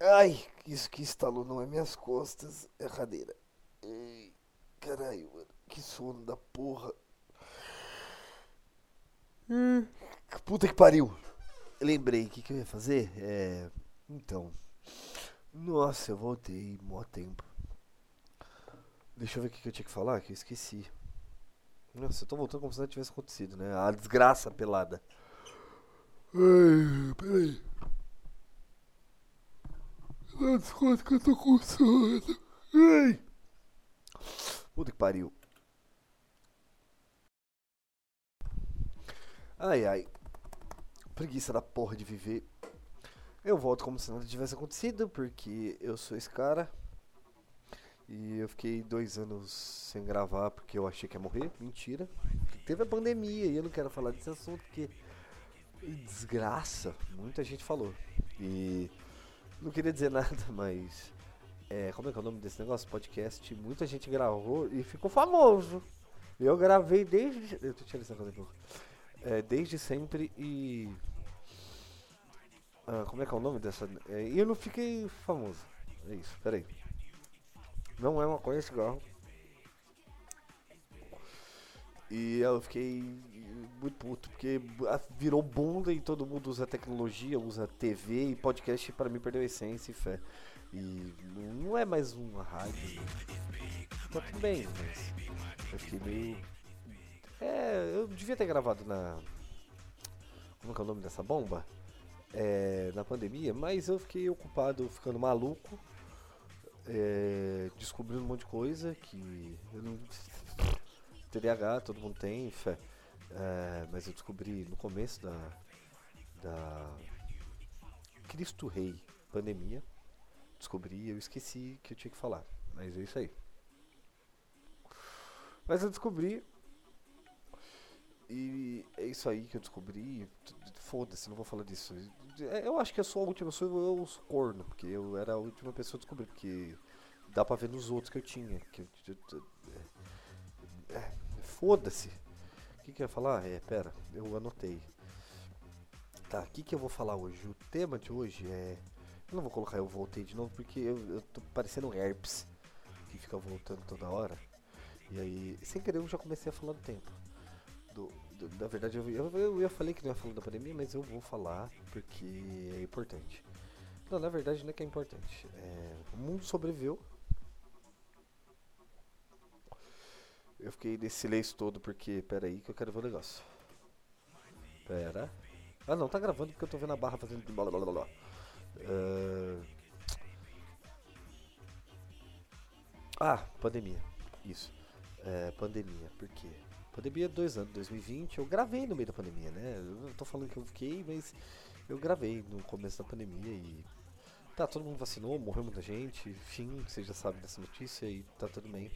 Ai, isso que instalou não é minhas costas, é a cadeira. Caralho, mano. Que sono da porra. Hum, puta que pariu. Lembrei, o que, que eu ia fazer? É. Então. Nossa, eu voltei, mó tempo. Deixa eu ver o que, que eu tinha que falar, que eu esqueci. Nossa, eu tô voltando como se nada tivesse acontecido, né? A desgraça pelada. Ai, peraí. Dá desconto que eu tô com sono. Ai. Puta que pariu. Ai, ai. Preguiça da porra de viver. Eu volto como se nada tivesse acontecido, porque eu sou esse cara. E eu fiquei dois anos sem gravar porque eu achei que ia morrer. Mentira. Teve a pandemia e eu não quero falar desse assunto porque. Desgraça. Muita gente falou. E. Não queria dizer nada, mas. É, como é que é o nome desse negócio? Podcast. Muita gente gravou e ficou famoso. Eu gravei desde. Eu tô tirando essa coisa é, desde sempre e. Ah, como é que é o nome dessa. É, e eu não fiquei famoso. É isso, peraí. Não é uma coisa cigarro. E eu fiquei muito puto, porque virou bunda e todo mundo usa tecnologia, usa TV e podcast para mim perdeu a essência e fé. E não é mais uma rádio. Tá tudo bem, mas eu fiquei meio. É, eu devia ter gravado na. Como é é o nome dessa bomba? É, na pandemia, mas eu fiquei ocupado ficando maluco é, descobrindo um monte de coisa que eu não. TDAH, todo mundo tem, fé. É, mas eu descobri no começo da. da. Cristo Rei pandemia. Descobri eu esqueci que eu tinha que falar. Mas é isso aí. Mas eu descobri. E é isso aí que eu descobri. Foda-se, não vou falar disso. É, eu acho que eu sou a última, eu sou, eu sou corno, porque eu era a última pessoa a descobrir, porque dá pra ver nos outros que eu tinha. Que, é, é, Foda-se. O que, que eu ia falar? É, pera, eu anotei. Tá, o que, que eu vou falar hoje? O tema de hoje é. Eu não vou colocar eu voltei de novo porque eu, eu tô parecendo um herpes que fica voltando toda hora. E aí, sem querer, eu já comecei a falar do tempo. Do, do, na verdade, eu, eu, eu, eu falei que não ia falar da pandemia, mas eu vou falar porque é importante. Não, na verdade, não é que é importante. É, o mundo sobreviveu Eu fiquei nesse silêncio todo porque. Pera aí que eu quero ver o negócio. Pera. Ah não, tá gravando porque eu tô vendo a barra fazendo. Blá, blá, blá, blá. Uh... Ah, pandemia. Isso. É, pandemia. Por quê? Pandemia dois anos, 2020. Eu gravei no meio da pandemia, né? Eu tô falando que eu fiquei, mas eu gravei no começo da pandemia e. Tá, todo mundo vacinou, morreu muita gente. Enfim, você já sabe dessa notícia e tá tudo bem.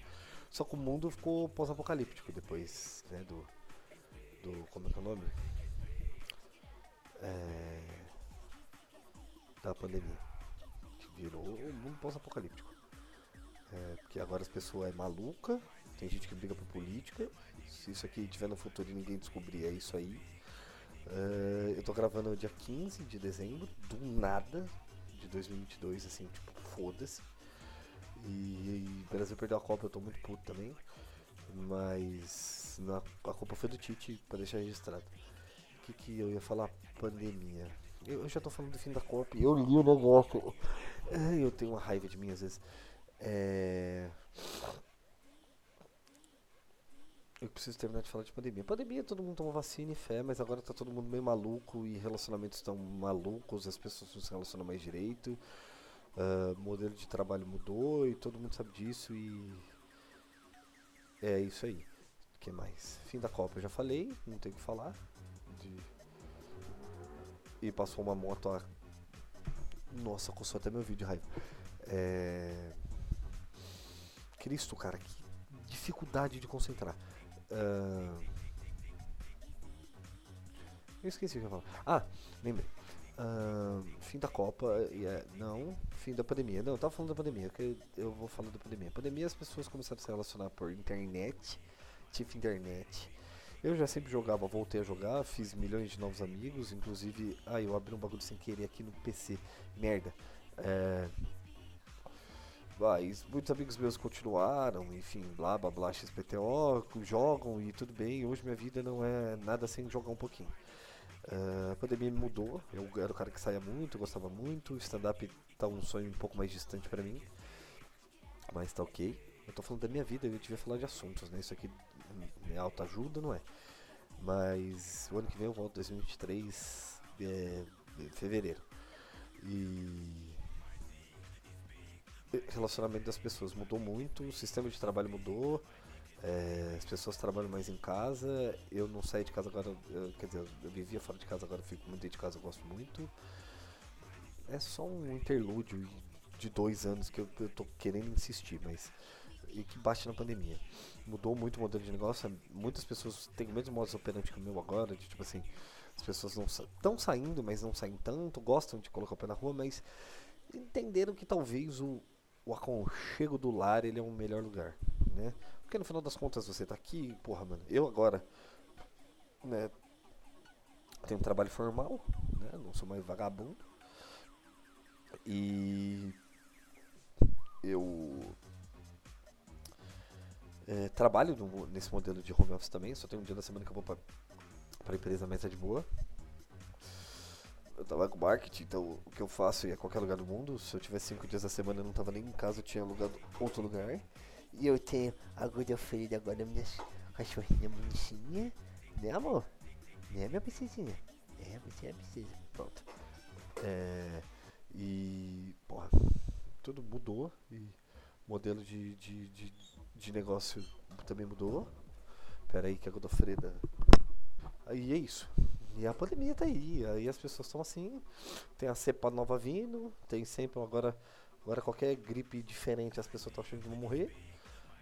Só que o mundo ficou pós-apocalíptico depois, né, do, do, como é que é o nome? É, da pandemia, que virou um mundo pós-apocalíptico. É, porque agora as pessoas é maluca, tem gente que briga por política, se isso aqui tiver no futuro e ninguém descobrir, é isso aí. É, eu tô gravando dia 15 de dezembro, do nada, de 2022, assim, tipo, foda-se. E, o Brasil perdeu a Copa, eu tô muito puto também. Mas na, a culpa foi do Tite, pra deixar registrado. O que, que eu ia falar? Pandemia. Eu, eu, já tô falando do fim da Copa e eu li o negócio. Eu tenho uma raiva de mim às vezes. É... Eu preciso terminar de falar de pandemia. Pandemia, todo mundo tomou vacina e fé, mas agora tá todo mundo meio maluco e relacionamentos estão malucos, as pessoas não se relacionam mais direito. Uh, modelo de trabalho mudou e todo mundo sabe disso e é isso aí. O que mais? Fim da Copa, eu já falei, não tem o que falar. De... E passou uma moto a... Nossa, coçou até meu vídeo, raiva. É... Cristo, cara, que dificuldade de concentrar. Uh... Eu esqueci o que eu ia falar. Ah, lembrei. Uh, fim da Copa, yeah, não, fim da pandemia. Não, eu tava falando da pandemia, que eu vou falar da pandemia. pandemia as pessoas começaram a se relacionar por internet, tipo internet. Eu já sempre jogava, voltei a jogar, fiz milhões de novos amigos, inclusive, ah, eu abri um bagulho sem querer aqui no PC, merda. É, mas muitos amigos meus continuaram, enfim, blá blá blá, XPTO, jogam e tudo bem. Hoje minha vida não é nada sem jogar um pouquinho. Uh, a pandemia me mudou, eu era o cara que saía muito, gostava muito. Stand-up tá um sonho um pouco mais distante pra mim, mas tá ok. Eu tô falando da minha vida, eu devia falar de assuntos, né? Isso aqui é alta ajuda, não é? Mas o ano que vem eu volto, 2023, é, fevereiro. E relacionamento das pessoas mudou muito, o sistema de trabalho mudou, é, as pessoas trabalham mais em casa, eu não saio de casa agora, eu, quer dizer, eu vivia fora de casa, agora eu fico muito dentro de casa, eu gosto muito. É só um interlúdio de dois anos que eu, eu tô querendo insistir, mas e que bate na pandemia. Mudou muito o modelo de negócio, muitas pessoas têm o mesmo modus operandi que o meu agora, de tipo assim, as pessoas não estão saindo, mas não saem tanto, gostam de colocar o pé na rua, mas entenderam que talvez o, o aconchego do lar ele é um melhor lugar, né? Porque no final das contas você tá aqui, porra, mano. Eu agora, né, tenho um trabalho formal, né? Não sou mais vagabundo. E eu é, trabalho no, nesse modelo de home office também, só tem um dia da semana que eu vou pra, pra empresa mesa de boa eu trabalho com marketing, então o que eu faço a qualquer lugar do mundo. Se eu tivesse cinco dias da semana eu não tava nem em casa, eu tinha alugado outro lugar. E eu tenho a Godofredo agora, minha cachorrinha bonitinha. Né, amor? Né, minha princesinha? É, você é princesa. Pronto. É, e, porra, tudo mudou. E modelo de, de, de, de negócio também mudou. Pera aí que a Godofreda... Aí é isso. E a pandemia tá aí, aí as pessoas estão assim, tem a cepa nova vindo, tem sempre agora, agora qualquer gripe diferente as pessoas estão achando que vão morrer.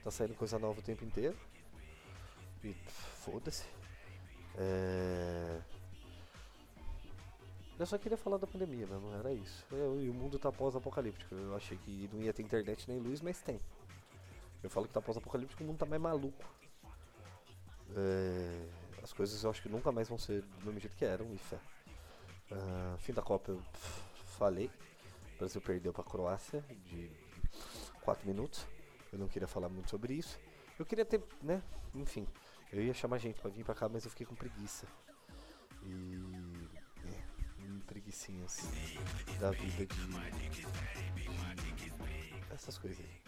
Tá saindo coisa nova o tempo inteiro. E foda-se. É... Eu só queria falar da pandemia mesmo, era isso. Eu, e o mundo tá pós-apocalíptico. Eu achei que não ia ter internet nem luz, mas tem. Eu falo que tá pós-apocalíptico, o mundo tá mais maluco. É as coisas eu acho que nunca mais vão ser do mesmo jeito que eram, e fé. Uh, fim da Copa eu falei. O Brasil perdeu para a Croácia de 4 minutos. Eu não queria falar muito sobre isso. Eu queria ter, né? Enfim, eu ia chamar gente para vir para cá, mas eu fiquei com preguiça. E. É, preguiçinhas da vida de, essas coisas aí.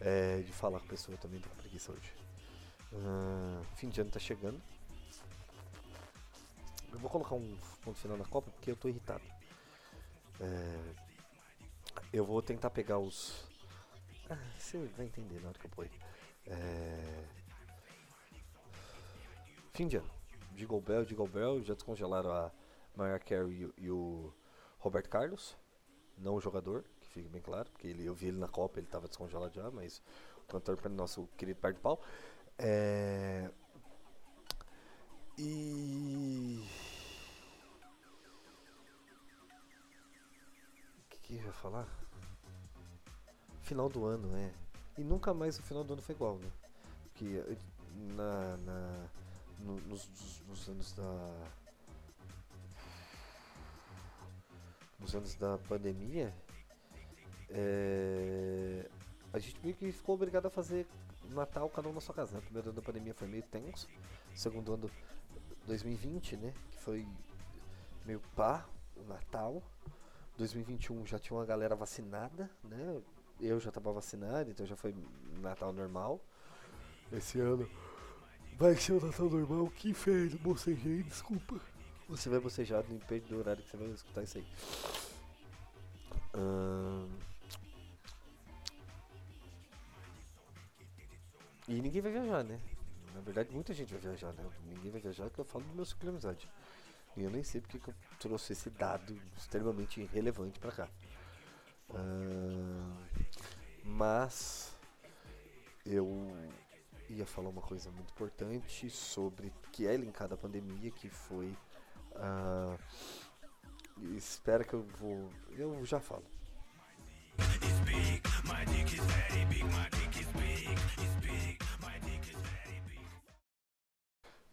É, de falar com a pessoa também tô com preguiça hoje. Uh, fim de ano tá chegando. Eu vou colocar um ponto final na Copa porque eu tô irritado. É, eu vou tentar pegar os. Ah, você vai entender na hora que eu pôr. É, fim de ano. Jingle Bell, Jingle Bell, já descongelaram a Mariah Carey e, o Roberto Carlos. Não o jogador, que fique bem claro, porque ele, eu vi ele na Copa, ele estava descongelado já, mas o cantor nosso querido de pau. É, e. O que, que eu ia falar? Final do ano, é. E nunca mais o final do ano foi igual, né? Porque na, na no, nos, nos anos da. Nos anos da pandemia, é, a gente meio que ficou obrigado a fazer Natal cada um na sua casa. Né? O primeiro ano da pandemia foi meio tenso, segundo ano 2020, né? Que foi meio pá, o Natal. 2021 já tinha uma galera vacinada, né? Eu já tava vacinado, então já foi Natal normal. Esse ano vai ser o Natal normal. Que feio, bocejei, desculpa. Você vai bocejar no impede do horário que você vai escutar isso aí. Hum... E ninguém vai viajar, né? Na verdade, muita gente vai viajar, né? Ninguém vai viajar porque eu falo do meu ciclo de amizade. E eu nem sei porque que eu trouxe esse dado extremamente relevante para cá. Uh, mas eu ia falar uma coisa muito importante sobre que é linkada à pandemia, que foi. Uh, espera que eu vou. Eu já falo.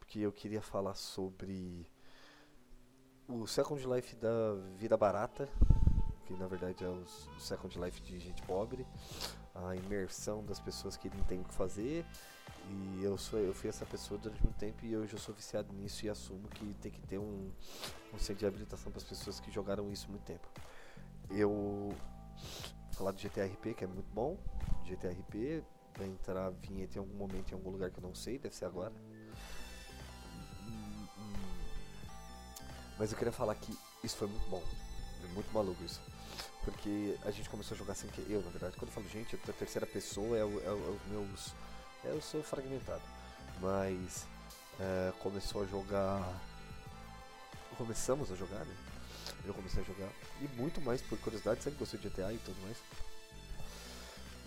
que eu queria falar sobre o Second Life da Vida Barata, que na verdade é o Second Life de gente pobre, a imersão das pessoas que não tem o que fazer. E eu sou eu fui essa pessoa durante muito tempo e hoje eu sou viciado nisso e assumo que tem que ter um, um centro de habilitação para as pessoas que jogaram isso muito tempo. Eu falar do GTRP, que é muito bom. GTRP vai entrar vinheta em algum momento em algum lugar que eu não sei, deve ser agora. Mas eu queria falar que isso foi muito bom. Muito maluco isso. Porque a gente começou a jogar sem que. Eu, na verdade, quando eu falo gente, a terceira pessoa é, o, é, o, é meus. É, eu sou fragmentado. Mas é, começou a jogar. Começamos a jogar, né? Eu comecei a jogar. E muito mais por curiosidade, sempre gostei de GTA e tudo mais.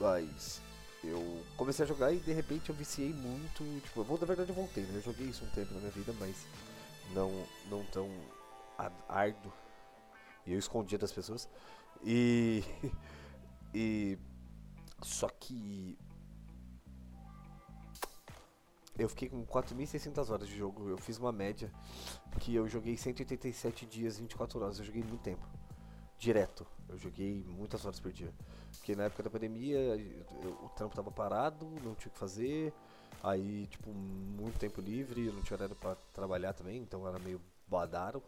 Mas eu comecei a jogar e de repente eu viciei muito. Tipo, eu na verdade eu voltei, né? Eu joguei isso um tempo na minha vida, mas não, não tão árduo. E eu escondia das pessoas. E. e. Só que. Eu fiquei com 4.600 horas de jogo. Eu fiz uma média que eu joguei 187 dias, 24 horas. Eu joguei muito tempo. Direto. Eu joguei muitas horas por dia. Porque na época da pandemia eu, o trampo tava parado, não tinha o que fazer. Aí, tipo, muito tempo livre, eu não tinha horário pra trabalhar também, então era meio badaro.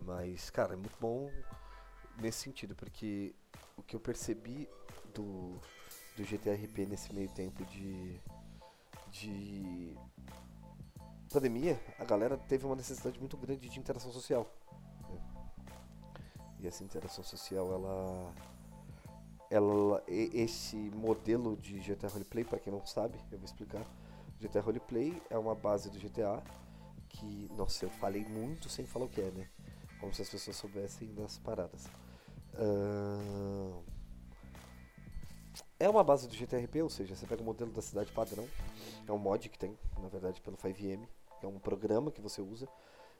Mas, cara, é muito bom nesse sentido, porque o que eu percebi do, do GTRP nesse meio tempo de, de pandemia, a galera teve uma necessidade muito grande de interação social. Né? E essa interação social, ela ela esse modelo de GTA Roleplay, para quem não sabe, eu vou explicar. GTA Roleplay é uma base do GTA que, nossa, eu falei muito sem falar o que é, né? Como se as pessoas soubessem das paradas. Uh... É uma base do GTRP, ou seja, você pega o modelo da cidade padrão, é um mod que tem, na verdade, pelo 5M, é um programa que você usa,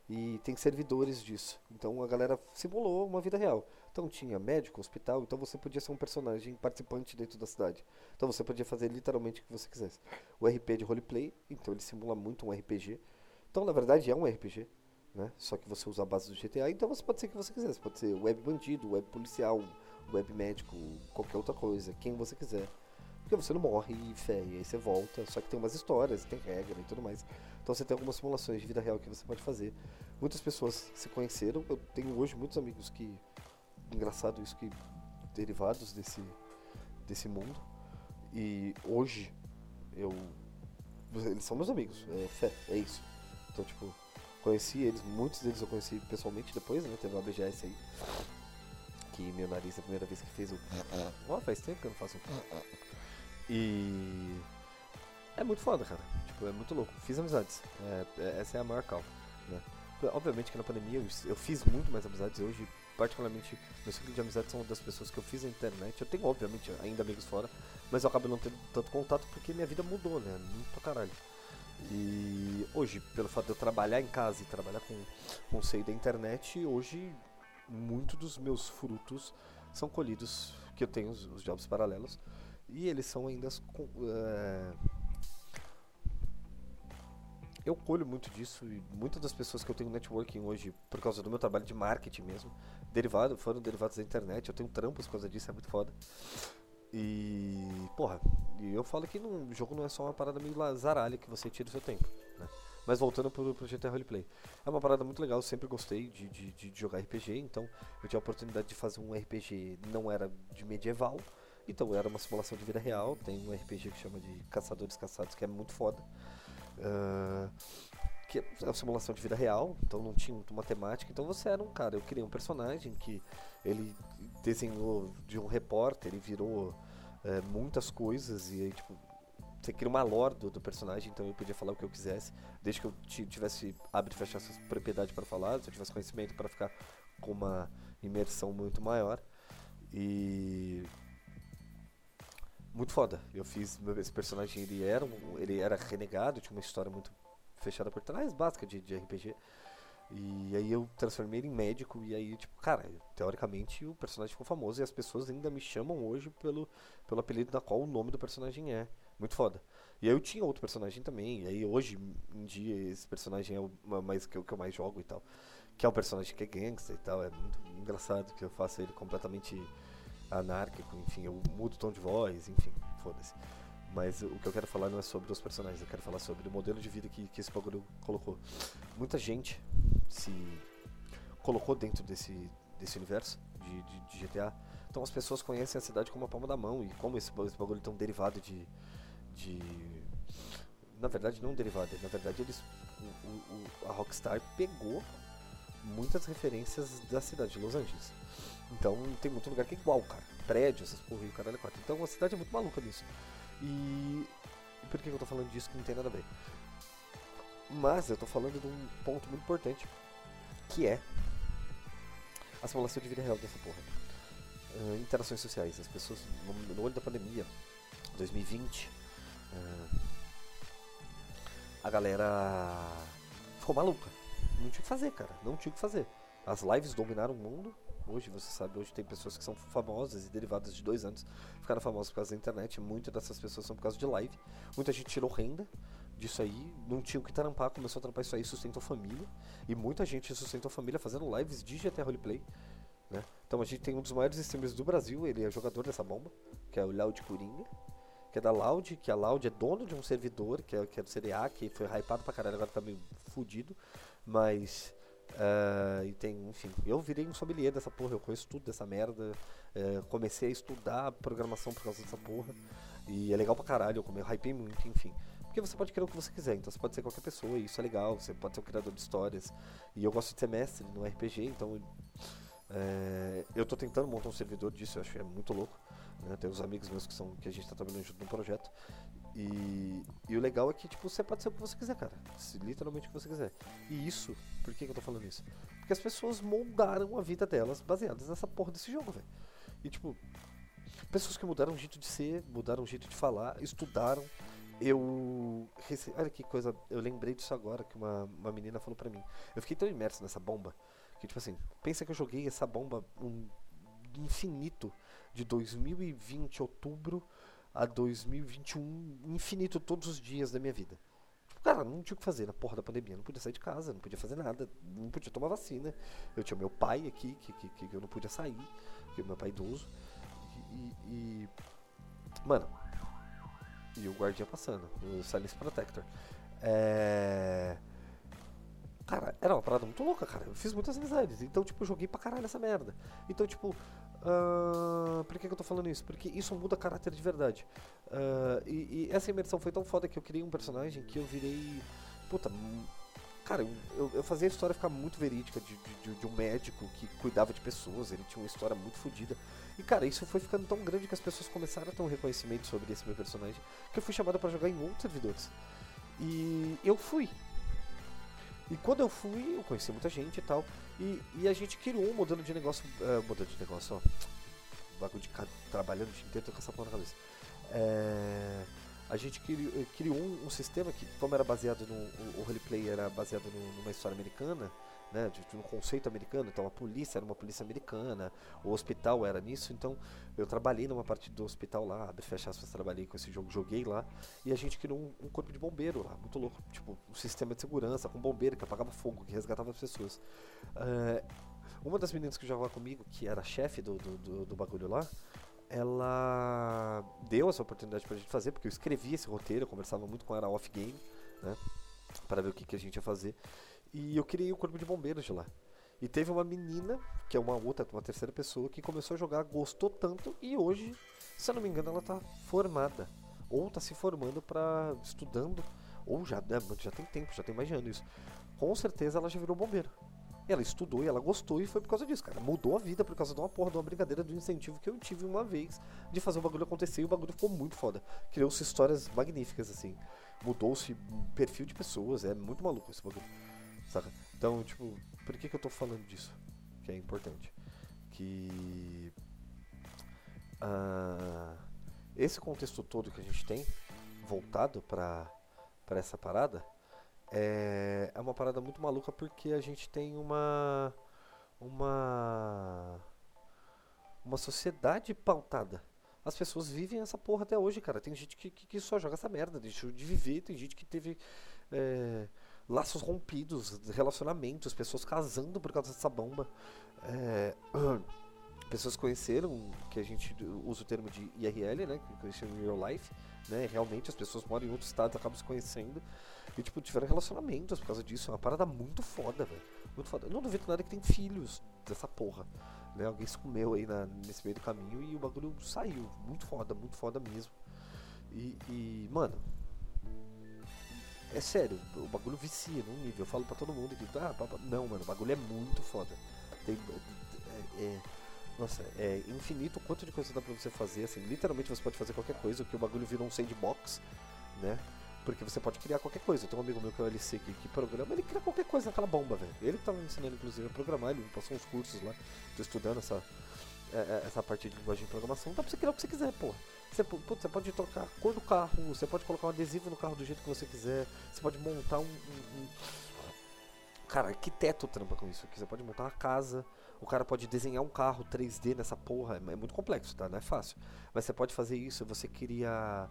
e tem servidores disso. Então a galera simulou uma vida real. Então tinha médico, hospital, então você podia ser um personagem participante dentro da cidade. Então você podia fazer literalmente o que você quisesse. O RP é de roleplay, então ele simula muito um RPG. Então na verdade é um RPG, né? Só que você usa a base do GTA, então você pode ser o que você quiser. Você pode ser web bandido, web policial, web médico, qualquer outra coisa, quem você quiser. Porque você não morre e fé, e aí você volta, só que tem umas histórias, tem regra e tudo mais. Então você tem algumas simulações de vida real que você pode fazer. Muitas pessoas se conheceram, eu tenho hoje muitos amigos que. Engraçado isso que. derivados desse, desse mundo. E hoje eu. Eles são meus amigos, é fé, é isso. Então, tipo, conheci eles, muitos deles eu conheci pessoalmente depois, né? Teve uma BGS aí. Que meu nariz é a primeira vez que fez o. Ó, oh, faz tempo que eu não faço um. E. É muito foda, cara. Tipo, é muito louco. Fiz amizades. É, é, essa é a maior calma. Né? Obviamente que na pandemia eu, eu, fiz muito mais amizades. Hoje, particularmente, meu ciclo de amizades são das pessoas que eu fiz na internet. Eu tenho, obviamente, ainda amigos fora, mas eu acabo não tendo tanto contato porque minha vida mudou, né? Muito pra caralho. E hoje, pelo fato de eu trabalhar em casa e trabalhar com conceito da internet, hoje, muito dos meus frutos são colhidos, que eu tenho os, os jobs paralelos, e eles são ainda. É... Eu colho muito disso e muitas das pessoas que eu tenho networking hoje, por causa do meu trabalho de marketing mesmo, derivado, foram derivados da internet. Eu tenho trampos por causa disso, é muito foda. E, porra, e eu falo que o jogo não é só uma parada meio lazaralha que você tira o seu tempo, né? Mas voltando pro, pro GTA Roleplay. É uma parada muito legal, eu sempre gostei de, de, de jogar RPG, então eu tinha a oportunidade de fazer um RPG, não era de medieval, então, era uma simulação de vida real. Tem um RPG que chama de Caçadores Caçados, que é muito foda. Uh, que é uma simulação de vida real, então não tinha muito matemática. Então você era um cara, eu criei um personagem que ele desenhou de um repórter, ele virou é, muitas coisas e aí, tipo, você cria uma lore do, do, personagem, então eu podia falar o que eu quisesse, desde que eu tivesse abre e fechar essas propriedades para falar, se eu tivesse conhecimento para ficar com uma imersão muito maior. E muito foda. Eu fiz esse personagem, ele era, um, ele era renegado, tinha uma história muito fechada por trás, básica de, de RPG. E aí eu transformei ele em médico e aí, tipo, cara, teoricamente o personagem ficou famoso e as pessoas ainda me chamam hoje pelo, pelo apelido da qual o nome do personagem é. Muito foda. E aí eu tinha outro personagem também, e aí hoje em dia esse personagem é o mais que eu, que eu mais jogo e tal. que é um personagem que é gangster e tal. É muito engraçado que eu faço ele completamente anárquico, enfim, eu mudo o tom de voz, enfim, foda-se. Mas o que eu quero falar não é sobre os personagens, eu quero falar sobre o modelo de vida que, que esse bagulho colocou. Muita gente se colocou dentro desse, desse universo de, de, de GTA. Então as pessoas conhecem a cidade como a palma da mão e como esse, esse bagulho um derivado de, de. Na verdade, não derivado, na verdade eles. O, o, a Rockstar pegou muitas referências da cidade de Los Angeles. Então tem muito lugar que é igual, cara. Prédios, essas porra e o caralho é quatro. Então a cidade é muito maluca nisso. E. por que eu tô falando disso que não tem nada a ver? Mas eu tô falando de um ponto muito importante. Que é a simulação de vida real dessa porra. Uh, interações sociais. As pessoas, no, no, olho da pandemia, 2020, uh, a galera ficou maluca. Não tinha o que fazer, cara. Não tinha o que fazer. As lives dominaram o mundo. Hoje, você sabe, hoje tem pessoas que são famosas e derivadas de dois anos ficaram famosas por causa da internet. Muitas dessas pessoas são por causa de live. Muita gente tirou renda disso aí, não tinha o que trampar, começou a trampar isso aí, sustentou família. E muita gente sustentou família fazendo lives de GTA Roleplay. Né? Então a gente tem um dos maiores streamers do Brasil, ele é jogador dessa bomba, que é o Loud Coringa, que é da Loud, que a Loud é dono de um servidor, que é, que é do CDA, que foi hypado pra caralho, agora tá meio fudido. Mas Uh, e tem, enfim, eu virei um sommelier dessa porra, eu conheço tudo dessa merda. Uh, comecei a estudar programação por causa dessa porra. E é legal pra caralho, eu, come, eu hypei muito, enfim. Porque você pode criar o que você quiser, então você pode ser qualquer pessoa, e isso é legal, você pode ser um criador de histórias. E eu gosto de ser mestre no RPG, então. É, eu tô tentando montar um servidor disso, eu acho que é muito louco. Né? Tem uns amigos meus que são que a gente tá trabalhando junto num projeto. E, e, o legal é que, tipo, você pode ser o que você quiser, cara. Literalmente o que você quiser. E isso, por que, que eu tô falando isso? Porque as pessoas moldaram a vida delas baseadas nessa porra desse jogo, velho. E, tipo, pessoas que mudaram o jeito de ser, mudaram o jeito de falar, estudaram. Eu. Rece... Olha que coisa, eu lembrei disso agora que uma, uma menina falou pra mim. Eu fiquei tão imerso nessa bomba que, tipo assim, pensa que eu joguei essa bomba um infinito de 2020, outubro a 2021 infinito todos os dias da minha vida. Tipo, cara, não tinha o que fazer na porra da pandemia. Não podia sair de casa, não podia fazer nada, não podia tomar vacina. Eu tinha meu pai aqui, que, que, que eu não podia sair, que é meu pai idoso. E, e, Mano. E o guardião passando, o Silence Protector. É. Cara, era uma parada muito louca, cara. Eu fiz muitas amizades. Então, tipo, joguei pra caralho essa merda. Então, tipo, Uh, por que, que, eu tô falando isso? Porque isso muda caráter de verdade. Uh, e, e, essa imersão foi tão foda que eu criei um personagem que eu virei. Puta. Cara, eu, eu fazia a história ficar muito verídica de, de, de, um médico que cuidava de pessoas, ele tinha uma história muito fodida. E cara, isso foi ficando tão grande que as pessoas começaram a ter um reconhecimento sobre esse meu personagem que eu fui chamado para jogar em outros servidores. E eu fui. E quando eu fui, eu conheci muita gente e tal. E, e a gente criou um modelo de negócio. Uh, modelo de negócio, ó. Bagulho de trabalhando o dia inteiro, com essa porra na cabeça. É, a gente criou, criou um, um, sistema que, como era baseado no. O, o roleplay era baseado no, numa história americana, né, de, de, um conceito americano. Então a polícia era uma polícia americana, o hospital era nisso. Então eu trabalhei numa parte do hospital lá, abre fecha aspas, trabalhei com esse jogo, joguei lá. E a gente criou um, um, corpo de bombeiro lá, muito louco. Tipo, um sistema de segurança com bombeiro que apagava fogo, que resgatava as pessoas. Uh, uma das meninas que jogava comigo, que era chefe do, do, do, do bagulho lá, ela deu essa oportunidade pra gente fazer, porque eu escrevi esse roteiro, eu conversava muito com ela off-game, né? Para ver o que, que a gente ia fazer. E eu criei o corpo de bombeiros de lá. E teve uma menina, que é uma outra, uma terceira pessoa, que começou a jogar, gostou tanto e hoje, se eu não me engano, ela tá formada. Ou tá se formando para estudando, ou já, né, já tem tempo, já tem mais de ano isso. Com certeza ela já virou bombeiro. Ela estudou e ela gostou e foi por causa disso, cara. Mudou a vida por causa de uma porra, de uma brincadeira, de um incentivo que eu tive uma vez de fazer o bagulho acontecer e o bagulho ficou muito foda. Criou-se histórias magníficas, assim. Mudou-se perfil de pessoas, é muito maluco esse bagulho. Saca? Então, tipo, por que, que eu tô falando disso? Que é importante. Que. Uh, esse contexto todo que a gente tem, voltado para essa parada, é, é uma parada muito maluca porque a gente tem uma. Uma. Uma sociedade pautada. As pessoas vivem essa porra até hoje, cara. Tem gente que, que, que só joga essa merda, deixou de viver, tem gente que teve. É, laços rompidos, relacionamentos, pessoas casando por causa dessa bomba. É, pessoas conheceram, que a gente usa o termo de IRL, né? Que conheceram em real life, né? Realmente as pessoas moram em outros estados, acabam se conhecendo. E, tipo, tiveram relacionamentos por causa disso. É uma parada muito foda, velho. Muito foda. Eu não duvido nada que tem filhos dessa porra. Né? Alguém se comeu aí na, nesse meio do caminho e o bagulho saiu. Muito foda, muito foda mesmo. E, e mano, é sério, o bagulho vicia num nível. Eu falo pra todo mundo que, ah, não, mano, o bagulho é muito foda. Tem, é, é, nossa, é infinito o quanto de coisa dá pra você fazer, assim, literalmente você pode fazer qualquer coisa, que o bagulho virou um sandbox, né? Porque você pode criar qualquer coisa. Tem um amigo meu que é o LC que, que programa, ele cria qualquer coisa naquela bomba, velho. Ele tava me ensinando, inclusive, a programar, ele passou uns cursos lá, tô estudando essa, é, é, essa parte de linguagem de programação. Dá pra você criar o que você quiser, porra. Você, putz, você pode trocar a cor do carro, você pode colocar um adesivo no carro do jeito que você quiser, você pode montar um. um, um... Cara, arquiteto trampa com isso aqui. Você pode montar uma casa, o cara pode desenhar um carro 3D nessa porra. É, é muito complexo, tá? Não é fácil. Mas você pode fazer isso, você cria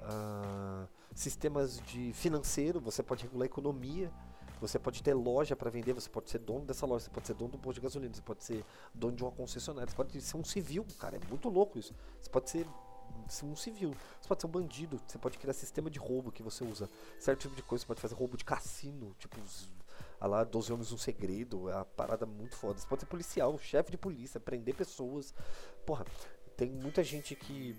uh, sistemas de financeiro, você pode regular a economia. Você pode ter loja para vender, você pode ser dono dessa loja, você pode ser dono do posto de gasolina, você pode ser dono de uma concessionária, você pode ser um civil, cara, é muito louco isso. Você pode ser um civil. Você pode ser um bandido, você pode criar sistema de roubo que você usa. Certo tipo de coisa, você pode fazer roubo de cassino, tipo a lá 12 homens um segredo, é uma parada muito foda. Você pode ser policial, chefe de polícia, prender pessoas. Porra, tem muita gente que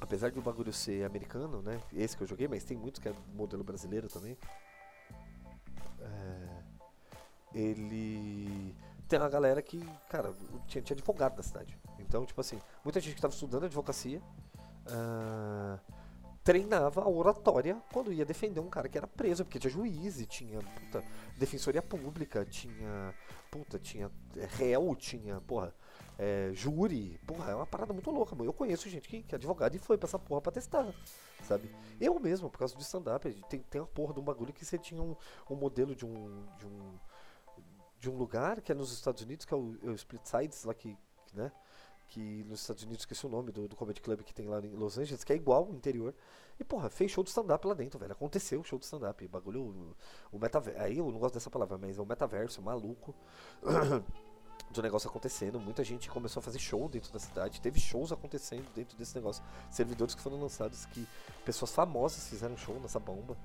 apesar de o bagulho ser americano, né? Esse que eu joguei, mas tem muitos que é modelo brasileiro também. É, ele tem uma galera que, cara, tinha, tinha advogado na cidade. Então, tipo assim, muita gente que estava estudando advocacia uh, treinava a oratória quando ia defender um cara que era preso, porque tinha juiz e tinha puta, defensoria pública, tinha puta, tinha é, réu, tinha, porra, é, júri. Porra, é uma parada muito louca, mano. Eu conheço gente que, que é advogado e foi pra essa porra pra testar, sabe? Eu mesmo, por causa do stand-up, tem, tem uma porra de um bagulho que você tinha um, um modelo de um, de um de um lugar que é nos Estados Unidos, que é o, é o Split Sides, lá que, né? Que nos Estados Unidos, esqueci o nome do, do comedy club que tem lá em Los Angeles, que é igual o interior. E, porra, fez show de stand-up lá dentro, velho. Aconteceu show de stand-up. Bagulho, o, o metaverso. Aí eu não gosto dessa palavra, mas é o metaverso, maluco. do negócio acontecendo. Muita gente começou a fazer show dentro da cidade. Teve shows acontecendo dentro desse negócio. Servidores que foram lançados, que pessoas famosas fizeram show nessa bomba.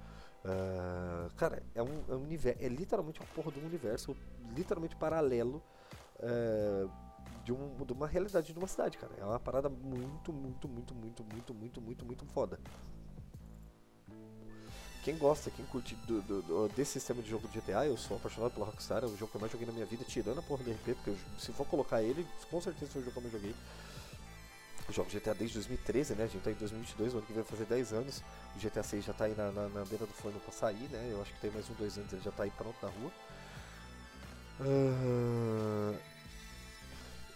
Uh, cara, é um, é um universo. É literalmente uma porra um universo literalmente paralelo. Uh, de, um, de uma realidade de uma cidade, cara. É uma parada muito, muito, muito, muito, muito, muito, muito, muito foda. Quem gosta, quem curte do, do, do, desse sistema de jogo de GTA, eu sou apaixonado pela Rockstar, é o jogo que eu mais joguei na minha vida, tirando a porra do RP, porque eu, se for colocar ele, com certeza foi o jogo que eu mais joguei. Eu jogo GTA desde 2013, né? A gente tá em 2022, o ano que vai fazer 10 anos. O GTA 6 já tá aí na, na, na beira do forno pra sair, né? Eu acho que tem mais um, dois anos ele já tá aí pronto na rua. Uh,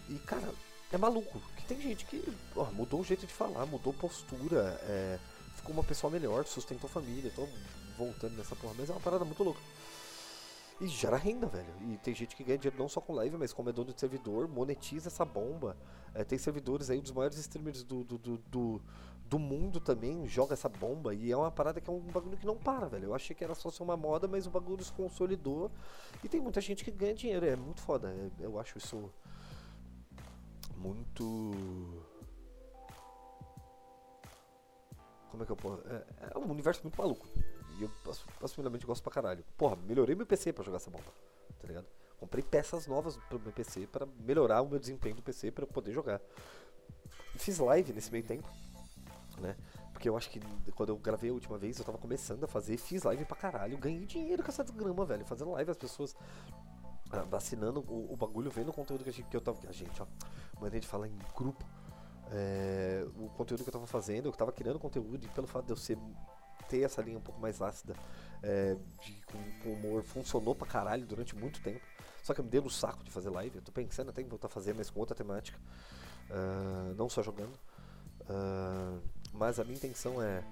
e, cara, é maluco. Que tem gente que ó, mudou o jeito de falar, mudou postura, é, ficou uma pessoa melhor, sustentou família. Tô voltando nessa porra, mas é uma parada muito louca. E gera renda, velho. E tem gente que ganha dinheiro não só com live, mas como é dono de servidor, monetiza essa bomba. É, tem servidores aí, um dos maiores streamers do, do, do, do, do mundo também, joga essa bomba. E é uma parada que é um bagulho que não para, velho. Eu achei que era só ser uma moda, mas o bagulho se consolidou. E tem muita gente que ganha dinheiro. É muito foda. É, eu acho isso muito. Como é que eu posso. É, é um universo muito maluco. E eu possivelmente gosto pra caralho. Porra, melhorei meu PC pra jogar essa bomba. Tá ligado? Comprei peças novas pro meu PC para melhorar o meu desempenho do PC para eu poder jogar. Fiz live nesse meio tempo, né? Porque eu acho que quando eu gravei a última vez, eu tava começando a fazer, fiz live pra caralho, ganhei dinheiro com essa desgrama, velho. Fazendo live, as pessoas vacinando o, o, bagulho, vendo o conteúdo que, a gente, que eu tava. A gente, ó, maneira de falar em grupo. É, o conteúdo que eu tava fazendo, eu tava criando conteúdo e pelo fato de eu ser ter essa linha um pouco mais ácida é, de, com, com, humor funcionou pra caralho durante muito tempo. Só que eu me dei no saco de fazer live. Eu tô pensando até em voltar a fazer, mas com outra temática. Uh, não só jogando. Uh, mas a minha intenção é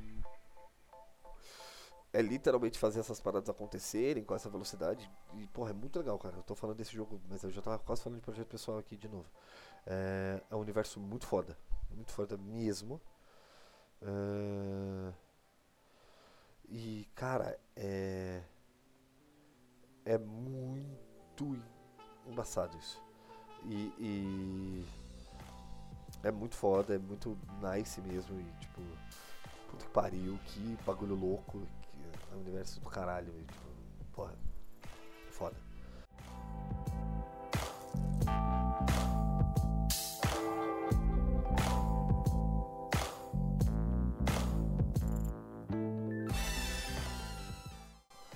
é literalmente fazer essas paradas acontecerem com essa velocidade. E, porra, é muito legal, cara. Eu tô falando desse jogo, mas eu já tava quase falando de projeto pessoal aqui de novo. É, é um universo muito foda. Muito foda mesmo. É... E, cara, é. é muito embaçado isso. E, e é muito foda, é muito nice mesmo. E tipo, puta que pariu, que bagulho louco, é um universo do caralho. Tipo, porra, foda.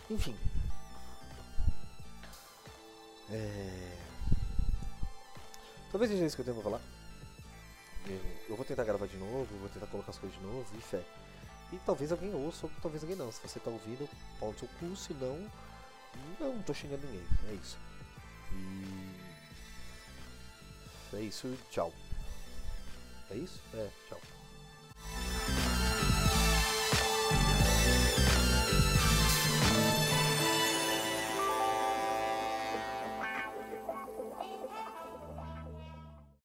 Enfim. É... Talvez seja isso que eu tenho pra falar. Eu vou tentar gravar de novo, vou tentar colocar as coisas de novo e fé. E talvez alguém ouça, ou talvez alguém não. Se você tá ouvindo, pau seu cu, se não, não tô xingando ninguém. É isso. E. É isso, tchau. É isso? É, tchau.